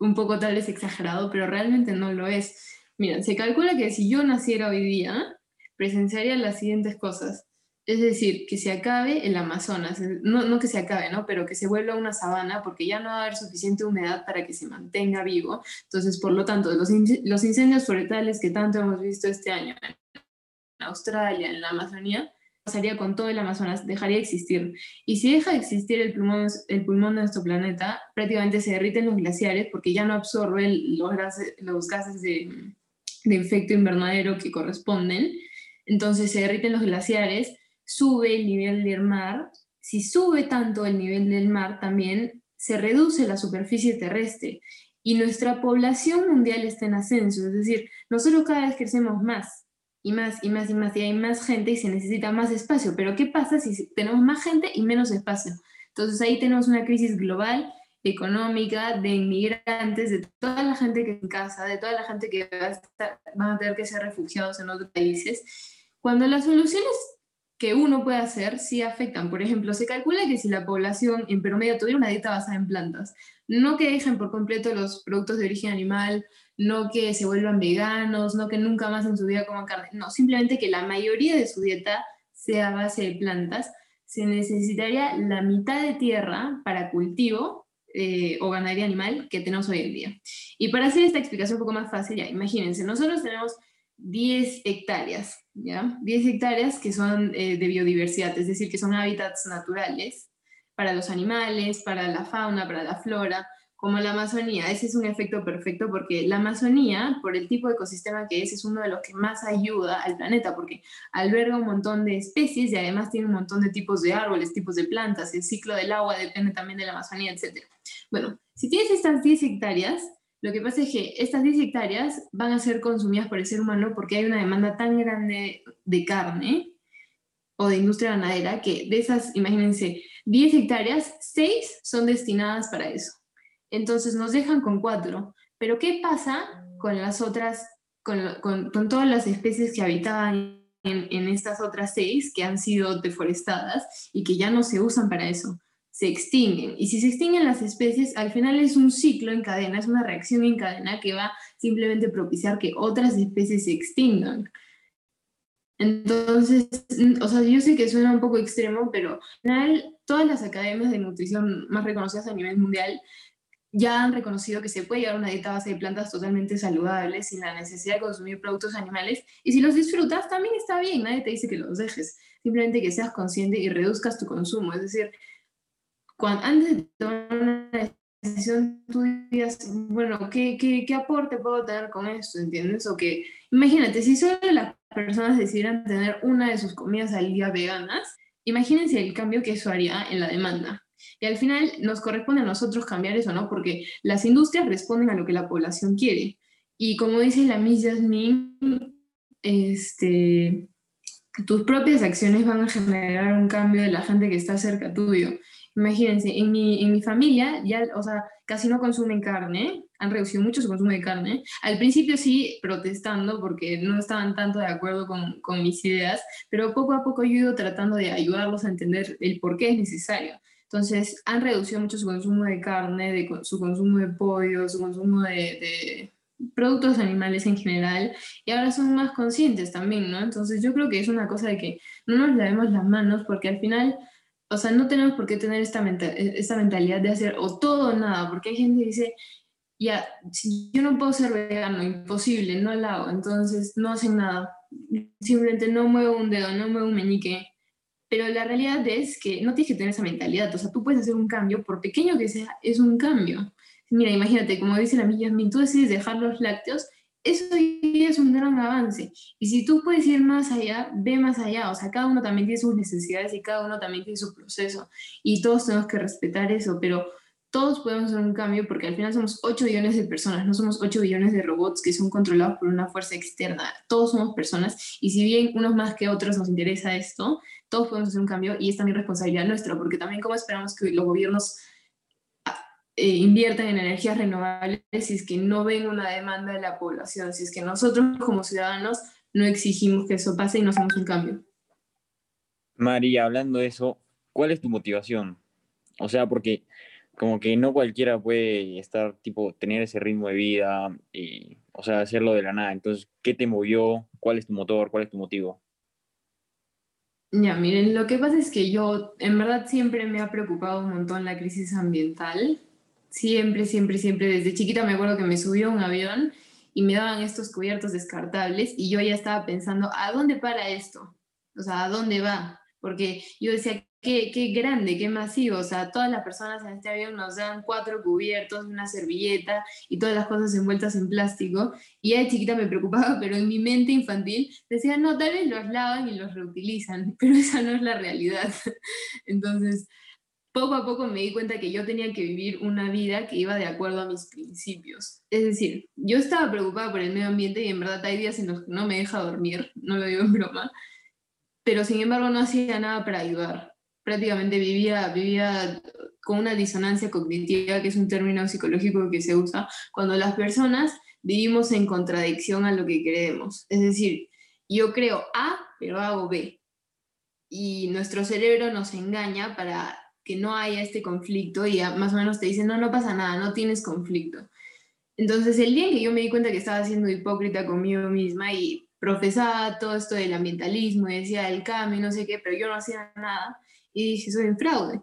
S1: un poco tal vez exagerado, pero realmente no lo es. Mira, se calcula que si yo naciera hoy día, presenciaría las siguientes cosas. Es decir, que se acabe el Amazonas, no, no, que se acabe, ¿no? Pero que se vuelva una sabana porque ya no va a haber suficiente humedad para que se mantenga vivo. Entonces, por lo tanto, los, los incendios forestales que tanto hemos visto este año en Australia, en la Amazonía, pasaría con todo el Amazonas, dejaría de existir. Y si deja de existir el pulmón, el pulmón de nuestro planeta, prácticamente se derriten los glaciares porque ya no absorben los los gases de, de efecto invernadero que corresponden. Entonces se derriten los glaciares sube el nivel del mar, si sube tanto el nivel del mar, también se reduce la superficie terrestre y nuestra población mundial está en ascenso, es decir, nosotros cada vez crecemos más y más y más y más y hay más gente y se necesita más espacio, pero ¿qué pasa si tenemos más gente y menos espacio? Entonces ahí tenemos una crisis global, económica, de inmigrantes, de toda la gente que en casa, de toda la gente que van a tener que ser refugiados en otros países, cuando las soluciones que uno puede hacer sí afectan. Por ejemplo, se calcula que si la población en promedio tuviera una dieta basada en plantas, no que dejen por completo los productos de origen animal, no que se vuelvan veganos, no que nunca más en su vida coman carne, no, simplemente que la mayoría de su dieta sea a base de plantas, se necesitaría la mitad de tierra para cultivo eh, o ganadería animal que tenemos hoy en día. Y para hacer esta explicación un poco más fácil, ya imagínense, nosotros tenemos 10 hectáreas, ¿ya? 10 hectáreas que son eh, de biodiversidad, es decir, que son hábitats naturales para los animales, para la fauna, para la flora, como la Amazonía. Ese es un efecto perfecto porque la Amazonía, por el tipo de ecosistema que es, es uno de los que más ayuda al planeta porque alberga un montón de especies y además tiene un montón de tipos de árboles, tipos de plantas, el ciclo del agua depende también de la Amazonía, etc. Bueno, si tienes estas 10 hectáreas, lo que pasa es que estas 10 hectáreas van a ser consumidas por el ser humano porque hay una demanda tan grande de carne o de industria ganadera que de esas, imagínense, 10 hectáreas, 6 son destinadas para eso. Entonces nos dejan con 4. Pero ¿qué pasa con las otras, con, con, todas las especies que habitaban en, en, estas otras 6 que han sido deforestadas y que ya no se usan para eso? Se extinguen. Y si se extinguen las especies, al final es un ciclo en cadena, es una reacción en cadena que va simplemente a propiciar que otras especies se extingan. Entonces, o sea, yo sé que suena un poco extremo, pero al final todas las academias de nutrición más reconocidas a nivel mundial ya han reconocido que se puede llevar una dieta base de plantas totalmente saludables sin la necesidad de consumir productos animales. Y si los disfrutas, también está bien, nadie te dice que los dejes. Simplemente que seas consciente y reduzcas tu consumo. Es decir, cuando, antes de tomar una decisión, tú digas, bueno, ¿qué, qué, qué aporte puedo tener con esto? ¿Entiendes? O que, imagínate, si solo las personas decidieran tener una de sus comidas al día veganas, imagínense el cambio que eso haría en la demanda. Y al final nos corresponde a nosotros cambiar eso, ¿no? Porque las industrias responden a lo que la población quiere. Y como dice la Miss Jasmine, este, tus propias acciones van a generar un cambio de la gente que está cerca tuyo. Imagínense, en mi, en mi familia ya, o sea, casi no consumen carne, han reducido mucho su consumo de carne. Al principio sí, protestando porque no estaban tanto de acuerdo con, con mis ideas, pero poco a poco yo he ido tratando de ayudarlos a entender el por qué es necesario. Entonces, han reducido mucho su consumo de carne, de, su consumo de pollo, su consumo de, de, productos animales en general, y ahora son más conscientes también, ¿no? Entonces, yo creo que es una cosa de que no nos lavemos las manos, porque al final, o sea, no tenemos por qué tener esta, esta mentalidad de hacer o todo o nada, porque hay gente que dice, ya, si yo no puedo ser vegano, imposible, no lo hago, entonces no hacen nada, simplemente no muevo un dedo, no muevo un meñique, pero la realidad es que no tienes que tener esa mentalidad, o sea, tú puedes hacer un cambio, por pequeño que sea, es un cambio. Mira, imagínate, como dice la amiga tú decides dejar los lácteos, eso ya es un gran avance. Y si tú puedes ir más allá, ve más allá. O sea, cada uno también tiene sus necesidades y cada uno también tiene su proceso. Y todos tenemos que respetar eso, pero todos podemos hacer un cambio porque al final somos 8 billones de personas, no somos 8 billones de robots que son controlados por una fuerza externa. Todos somos personas y si bien unos más que otros nos interesa esto, todos podemos hacer un cambio y es también responsabilidad nuestra, porque también cómo esperamos que los gobiernos eh, inviertan en energías renovables si es que no ven una demanda de la población, si es que nosotros como ciudadanos no exigimos que eso pase y no hacemos un cambio.
S4: María, hablando de eso, ¿cuál es tu motivación? O sea, porque como que no cualquiera puede estar, tipo, tener ese ritmo de vida y, o sea, hacerlo de la nada. Entonces, ¿qué te movió? ¿Cuál es tu motor? ¿Cuál es tu motivo?
S1: Ya, miren, lo que pasa es que yo en verdad siempre me ha preocupado un montón la crisis ambiental. Siempre, siempre, siempre. Desde chiquita me acuerdo que me subió un avión y me daban estos cubiertos descartables y yo ya estaba pensando, ¿a dónde para esto? O sea, ¿a dónde va? Porque yo decía, qué, qué grande, qué masivo. O sea, todas las personas en este avión nos dan cuatro cubiertos, una servilleta y todas las cosas envueltas en plástico. Y ya de chiquita me preocupaba, [laughs] pero en mi mente infantil decía, no, tal vez los lavan y los reutilizan, [laughs] pero esa no es la realidad. Entonces, poco a poco me di cuenta que yo tenía que vivir una vida que iba de acuerdo a mis principios. Es decir, yo estaba preocupada por el medio ambiente y en verdad hay días en los que no me deja dormir, [laughs] no lo digo en broma, pero sin embargo no hacía nada para ayudar prácticamente vivía, vivía con una disonancia cognitiva, que es un término psicológico que se usa cuando las personas vivimos en contradicción a lo que creemos. Es decir, yo creo A, pero hago B. Y nuestro cerebro nos engaña para que no haya este conflicto y más o menos te dice, no, no pasa nada, no tienes conflicto. Entonces, el día que yo me di cuenta que estaba siendo hipócrita conmigo misma y profesaba todo esto del ambientalismo y decía el cambio no sé qué, pero yo no hacía nada, y dije, soy un fraude.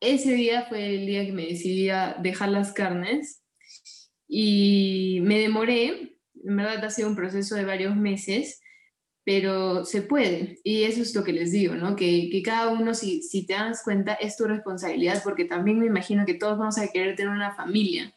S1: Ese día fue el día que me decidí a dejar las carnes y me demoré, en verdad ha sido un proceso de varios meses, pero se puede. Y eso es lo que les digo, ¿no? Que, cada uno, si, si te das cuenta, es tu responsabilidad, porque también me imagino que todos vamos a querer tener una familia.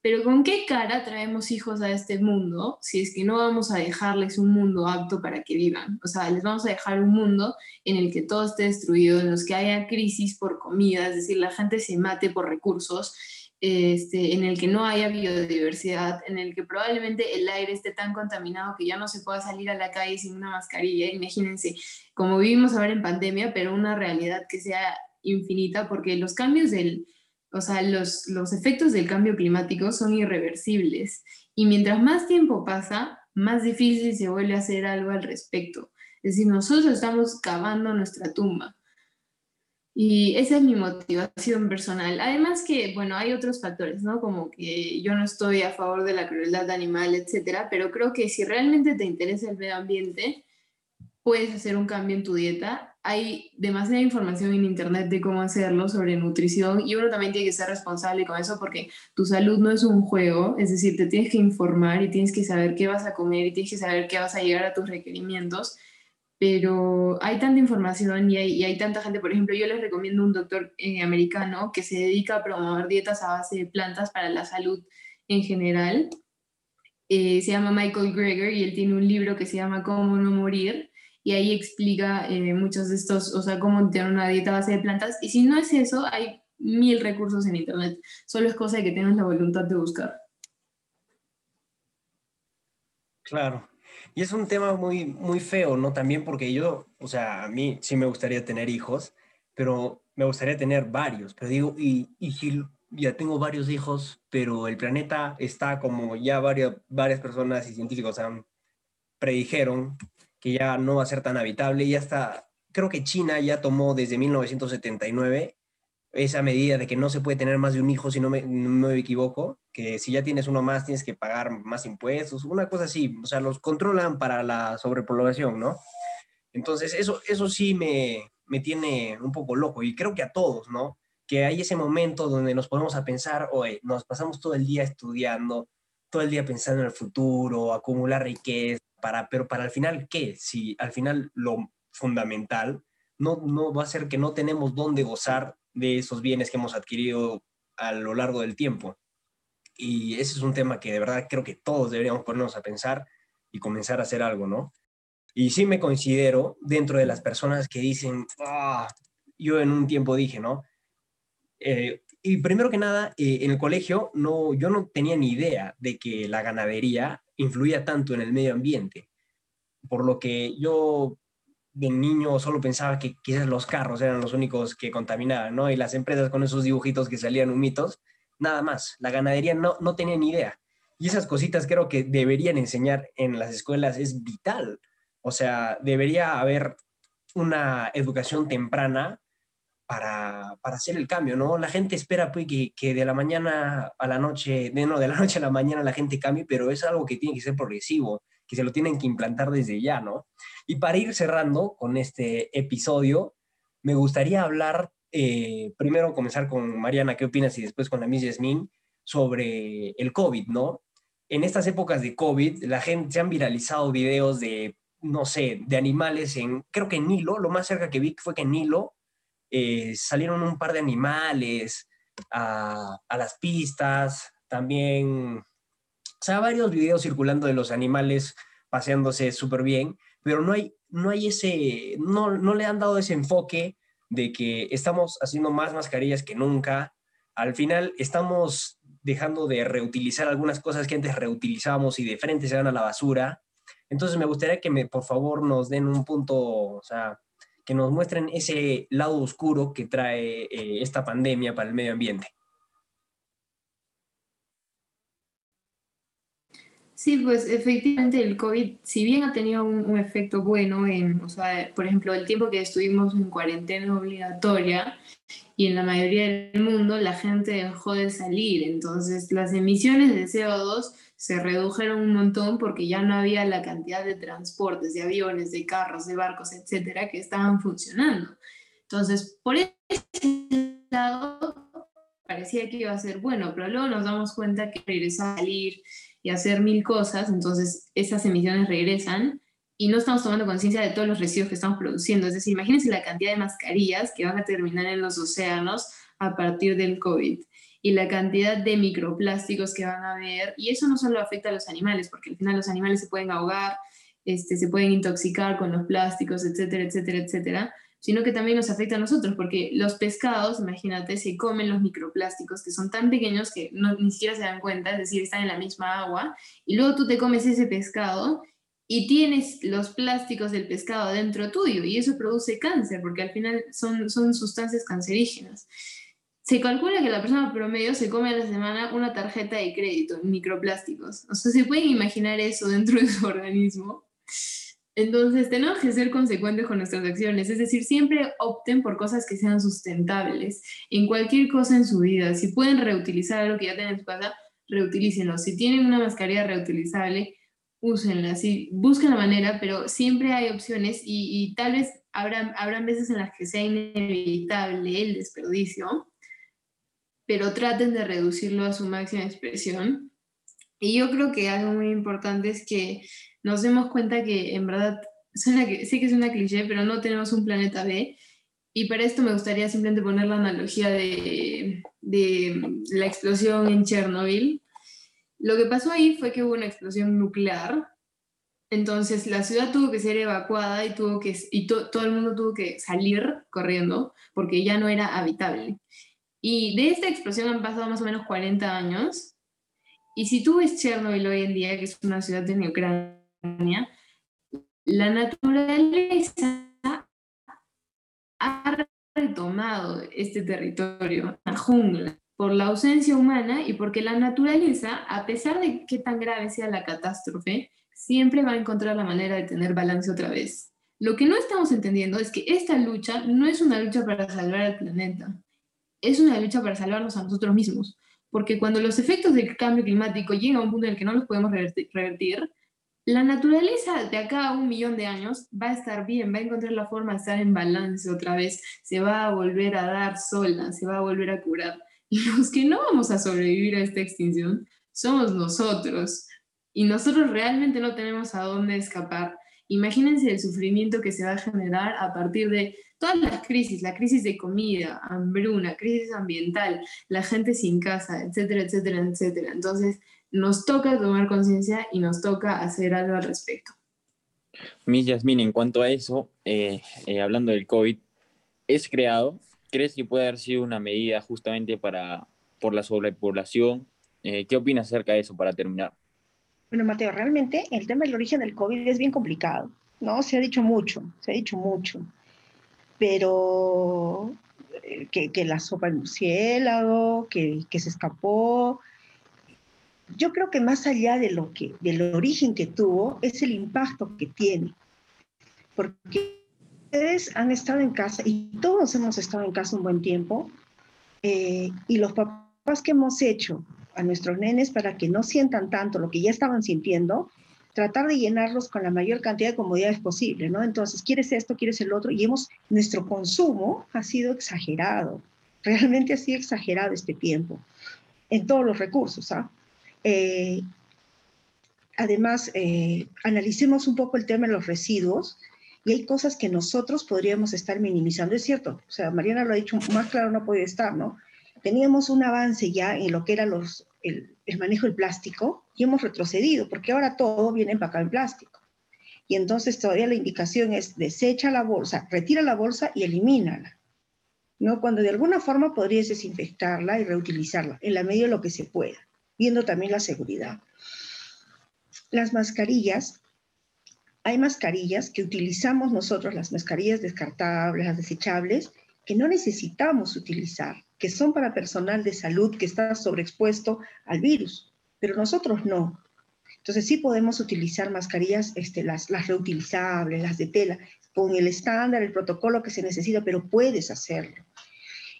S1: Pero ¿con qué cara traemos hijos a este mundo si es que no vamos a dejarles un mundo apto para que vivan? O sea, les vamos a dejar un mundo en el que todo esté destruido, en los que haya crisis por comida, es decir, la gente se mate por recursos, este, en el que no haya biodiversidad, en el que probablemente el aire esté tan contaminado que ya no se pueda salir a la calle sin una mascarilla. Imagínense, como vivimos ahora en pandemia, pero una realidad que sea infinita, porque los cambios del, o sea, los, los efectos del cambio climático son irreversibles. Y mientras más tiempo pasa, más difícil se vuelve a hacer algo al respecto. Es decir, nosotros estamos cavando nuestra tumba. Y esa es mi motivación personal. Además que, bueno, hay otros factores, ¿no? Como que yo no estoy a favor de la crueldad animal, etcétera, pero creo que si realmente te interesa el medio ambiente, puedes hacer un cambio en tu dieta. Hay demasiada información en internet de cómo hacerlo sobre nutrición y uno también tiene que ser responsable con eso porque tu salud no es un juego, es decir, te tienes que informar y tienes que saber qué vas a comer y tienes que saber qué vas a llegar a tus requerimientos pero hay tanta información y hay, tanta gente, por ejemplo, yo les recomiendo un doctor eh, americano que se dedica a promover dietas a base de plantas para la salud en general. Eh, se llama Michael Greger y él tiene un libro que se llama Cómo no morir y ahí explica eh, muchos de estos, o sea, cómo tener una dieta a base de plantas. Y si no es eso, hay mil recursos en Internet. Solo es cosa de que tengas la voluntad de buscar.
S5: Claro, y es un tema muy, muy feo, ¿no? También porque yo, o sea, a mí sí me gustaría tener hijos, pero me gustaría tener varios. Pero digo, y, y si ya tengo varios hijos, pero el planeta está como ya varias, varias personas y científicos han predijeron que ya no va a ser tan habitable y hasta creo que China ya tomó desde 1979 esa medida de que no se puede tener más de un hijo si no me, me, equivoco, que si ya tienes uno más tienes que pagar más impuestos, una cosa así, o sea, los controlan para la sobrepoblación, ¿no? Entonces, eso, eso sí me, me tiene un poco loco y creo que a todos, ¿no? Que hay ese momento donde nos ponemos a pensar, oye, nos pasamos todo el día estudiando, todo el día pensando en el futuro, acumular riqueza, para, pero para al final, ¿qué? Si al final lo fundamental no, no va a ser que no tenemos dónde gozar de esos bienes que hemos adquirido a lo largo del tiempo. Y ese es un tema que de verdad creo que todos deberíamos ponernos a pensar y comenzar a hacer algo, ¿no? Y sí me considero dentro de las personas que dicen, ah", yo en un tiempo dije, ¿no? Eh, y primero que nada, eh, en el colegio no, yo no tenía ni idea de que la ganadería influía tanto en el medio ambiente, por lo que yo de niño solo pensaba que quizás los carros eran los únicos que contaminaban, ¿no? Y las empresas con esos dibujitos que salían humitos, nada más. La ganadería no, no tenía ni idea. Y esas cositas creo que deberían enseñar en las escuelas, es vital. O sea, debería haber una educación temprana para, para hacer el cambio, ¿no? La gente espera pues, que, que, de la mañana a la noche, de, no, de la [laughs] noche a la mañana la gente cambie, pero es algo que tiene que ser progresivo que se lo tienen que implantar desde ya, ¿no? Y para ir cerrando con este episodio, me gustaría hablar, eh, primero comenzar con Mariana, ¿qué opinas? Y después con la Miss Yasmin, sobre el COVID, ¿no? En estas épocas de COVID, la gente se han viralizado videos de, no sé, de animales en, creo que en Nilo, lo más cerca que vi fue que en Nilo eh, salieron un par de animales a, a las pistas, también o sea, varios videos circulando de los animales paseándose súper bien, pero no hay, no hay ese, no, no le han dado ese enfoque de que estamos haciendo más mascarillas que nunca. Al final estamos dejando de reutilizar algunas cosas que antes reutilizábamos y de frente se van a la basura. Entonces me gustaría que me, por favor nos den un punto, o sea, que nos muestren ese lado oscuro que trae eh, esta pandemia para el medio ambiente.
S1: Sí, pues efectivamente el COVID, si bien ha tenido un, efecto bueno en, o sea, por ejemplo, el tiempo que estuvimos en cuarentena obligatoria y en la mayoría del mundo la gente dejó de salir, entonces las emisiones de CO2 se redujeron un montón porque ya no había la cantidad de transportes, de aviones, de carros, de barcos, etcétera, que estaban funcionando. Entonces, por ese lado parecía que iba a ser bueno, pero luego nos damos cuenta que regresó a salir y hacer mil cosas, entonces esas emisiones regresan y no estamos tomando conciencia de todos los residuos que estamos produciendo. Es decir, imagínense la cantidad de mascarillas que van a terminar en los océanos a partir del COVID y la cantidad de microplásticos que van a haber. Y eso no solo afecta a los animales, porque al final los animales se pueden ahogar, este, se pueden intoxicar con los plásticos, etcétera, etcétera, etcétera, sino que también nos afecta a nosotros, porque los pescados, imagínate, se comen los microplásticos que son tan pequeños que no, ni siquiera se dan cuenta, es decir, están en la misma agua, y luego tú te comes ese pescado y tienes los plásticos del pescado dentro tuyo, y eso produce cáncer, porque al final son, son sustancias cancerígenas. Se calcula que la persona promedio se come a la semana una tarjeta de crédito en microplásticos. O sea, ¿se pueden imaginar eso dentro de su organismo? Entonces, tenemos que ser consecuentes con nuestras acciones, es decir, siempre opten por cosas que sean sustentables en cualquier cosa en su vida. Si pueden reutilizar algo que ya tienen en su casa, reutilícenlo. Si tienen una mascarilla reutilizable, úsenla. Si busquen la manera, pero siempre hay opciones y, tal vez habrán, habrán veces en las que sea inevitable el desperdicio, pero traten de reducirlo a su máxima expresión. Y yo creo que algo muy importante es que nos demos cuenta que en verdad, suena sé que es una cliché, pero no tenemos un planeta B. Y para esto me gustaría simplemente poner la analogía de, de la explosión en Chernobyl. Lo que pasó ahí fue que hubo una explosión nuclear, entonces la ciudad tuvo que ser evacuada y, tuvo que, y todo el mundo tuvo que salir corriendo porque ya no era habitable. Y de esta explosión han pasado más o menos 40 años. Y si tú ves Chernobyl hoy en día, que es una ciudad de Ucrania, la naturaleza ha retomado este territorio, la jungla, por la ausencia humana y porque la naturaleza, a pesar de que tan grave sea la catástrofe, siempre va a encontrar la manera de tener balance otra vez. Lo que no estamos entendiendo es que esta lucha no es una lucha para salvar al planeta, es una lucha para salvarnos a nosotros mismos. Porque cuando los efectos del cambio climático llegan a un punto en el que no los podemos revertir, la naturaleza de acá a un millón de años va a estar bien, va a encontrar la forma de estar en balance otra vez, se va a volver a dar sola, se va a volver a curar. [laughs] Y los que no vamos a sobrevivir a esta extinción somos nosotros. Y nosotros realmente no tenemos a dónde escapar. Imagínense el sufrimiento que se va a generar a partir de todas las crisis, la crisis de comida, hambruna, crisis ambiental, la gente sin casa, etcétera, etcétera, etcétera. Entonces, nos toca tomar conciencia y nos toca hacer algo al respecto.
S4: Miss Yasmin, en cuanto a eso, eh, eh, hablando del COVID, ¿es creado? ¿Crees que puede haber sido una medida justamente para, por la sobrepoblación? Eh, ¿Qué opinas acerca de eso para terminar?
S3: Bueno, Mateo, realmente el tema del origen del COVID es bien complicado, ¿no? Se ha dicho mucho, se ha dicho mucho, pero que, que la sopa del murciélago, que, que se escapó, yo creo que más allá de lo que, del origen que tuvo, es el impacto que tiene. Porque ustedes han estado en casa y todos hemos estado en casa un buen tiempo eh, y los papás que hemos hecho a nuestros nenes para que no sientan tanto lo que ya estaban sintiendo, tratar de llenarlos con la mayor cantidad de comodidades posible, ¿no? Entonces, quieres esto, quieres el otro, y hemos, nuestro consumo ha sido exagerado, realmente ha sido exagerado este tiempo, en todos los recursos, ¿ah? Eh, además, eh, analicemos un poco el tema de los residuos y hay cosas que nosotros podríamos estar minimizando. Es cierto, o sea, Mariana lo ha dicho, más claro no puede estar, ¿no? Teníamos un avance ya en lo que era el, manejo del plástico y hemos retrocedido porque ahora todo viene empacado en plástico. Y entonces todavía la indicación es desecha la bolsa, retira la bolsa y elimínala. ¿no? Cuando de alguna forma podrías desinfectarla y reutilizarla, en la medida de lo que se pueda viendo también la seguridad. Las mascarillas, hay mascarillas que utilizamos nosotros, las mascarillas descartables, las desechables, que no necesitamos utilizar, que son para personal de salud que está sobreexpuesto al virus, pero nosotros no. Entonces sí podemos utilizar mascarillas, este, las, las reutilizables, las de tela, con el estándar, el protocolo que se necesita, pero puedes hacerlo.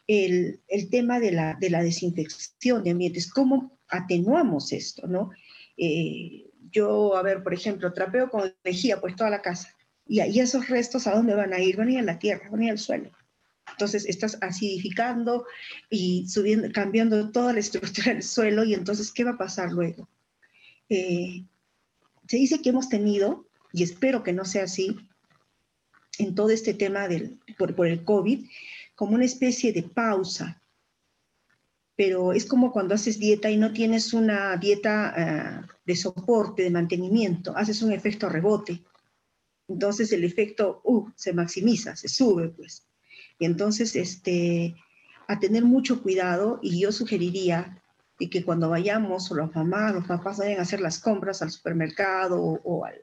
S3: El, el tema de la, de la desinfección de ambientes, cómo atenuamos esto, ¿no? Eh, yo, a ver, por ejemplo, trapeo con lejía, pues toda la casa. Y, y esos restos, ¿a dónde van a ir? Van a ir a la tierra, van a ir al suelo. Entonces estás acidificando y subiendo, cambiando toda la estructura del suelo y entonces, ¿qué va a pasar luego? eh, se dice que hemos tenido, y espero que no sea así, en todo este tema del, por, por el COVID, como una especie de pausa. Pero es como cuando haces dieta y no tienes una dieta eh, de soporte, de mantenimiento, haces un efecto rebote. Entonces el efecto uh, se maximiza, se sube, pues. Y entonces, este, a tener mucho cuidado, y yo sugeriría y que cuando vayamos, o las mamás, los papás vayan a hacer las compras al supermercado o, al,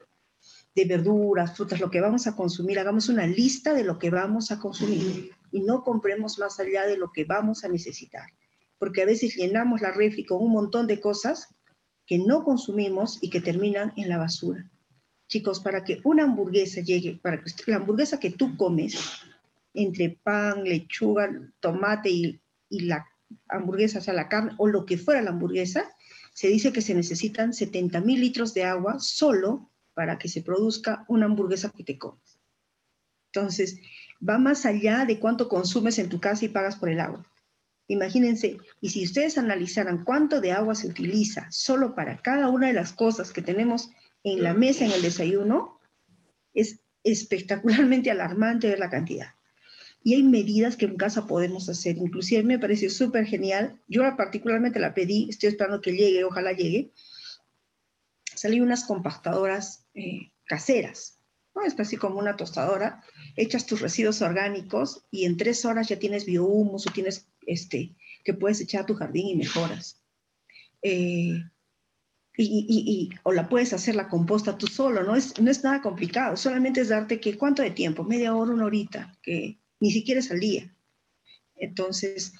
S3: de verduras, frutas, lo que vamos a consumir, hagamos una lista de lo que vamos a consumir y no compremos más allá de lo que vamos a necesitar. Porque a veces llenamos la refri con un montón de cosas que no consumimos y que terminan en la basura. Chicos, para que una hamburguesa llegue, para que la hamburguesa que tú comes, entre pan, lechuga, tomate y, la hamburguesa, o sea, la carne o lo que fuera la hamburguesa, se dice que se necesitan 70 mil litros de agua solo para que se produzca una hamburguesa que te comes. Entonces, va más allá de cuánto consumes en tu casa y pagas por el agua. Imagínense, y si ustedes analizaran cuánto de agua se utiliza solo para cada una de las cosas que tenemos en la mesa en el desayuno, es espectacularmente [laughs] alarmante ver la cantidad y hay medidas que en casa podemos hacer. Inclusive me parece súper genial. Yo particularmente la pedí, estoy esperando que llegue, ojalá llegue. Salí unas compactadoras eh, caseras, ¿no? es así como una tostadora, echas tus residuos orgánicos y en tres horas ya tienes biohumus o tienes este, que puedes echar a tu jardín y mejoras. Eh, y, y, o la puedes hacer la composta tú solo, no es, no es nada complicado, solamente es darte que cuánto de tiempo, media hora, una horita, que ni siquiera es al día. Entonces,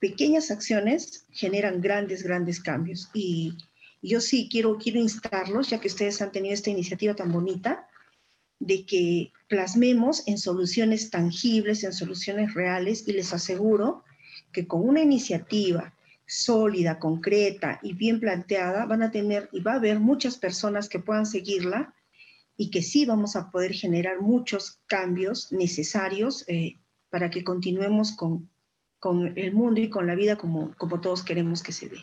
S3: pequeñas acciones generan grandes, grandes cambios. Y yo sí quiero, quiero instarlos, ya que ustedes han tenido esta iniciativa tan bonita, de que plasmemos en soluciones tangibles, en soluciones reales, y les aseguro que con una iniciativa sólida, concreta y bien planteada, van a tener y va a haber muchas personas que puedan seguirla y que sí vamos a poder generar muchos cambios necesarios eh, para que continuemos con, con, el mundo y con la vida como, como todos queremos que se dé.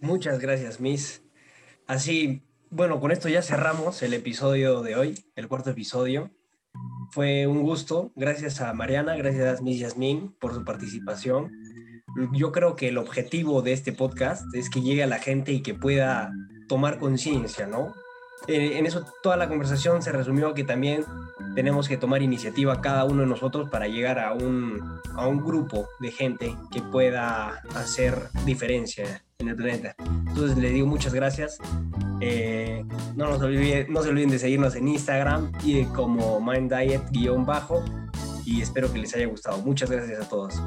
S5: Muchas gracias, Miss. Así, bueno, con esto ya cerramos el episodio de hoy, el cuarto episodio. Fue un gusto. Gracias a Mariana, gracias a Miss Yasmín por su participación. Yo creo que el objetivo de este podcast es que llegue a la gente y que pueda tomar conciencia, ¿no? Eh, en eso toda la conversación se resumió que también tenemos que tomar iniciativa cada uno de nosotros para llegar a un, a un grupo de gente que pueda hacer diferencia en el planeta. Entonces les digo muchas gracias. Eh, no, nos no se olviden de seguirnos en Instagram y como Mind Diet-bajo y espero que les haya gustado. Muchas gracias a todos.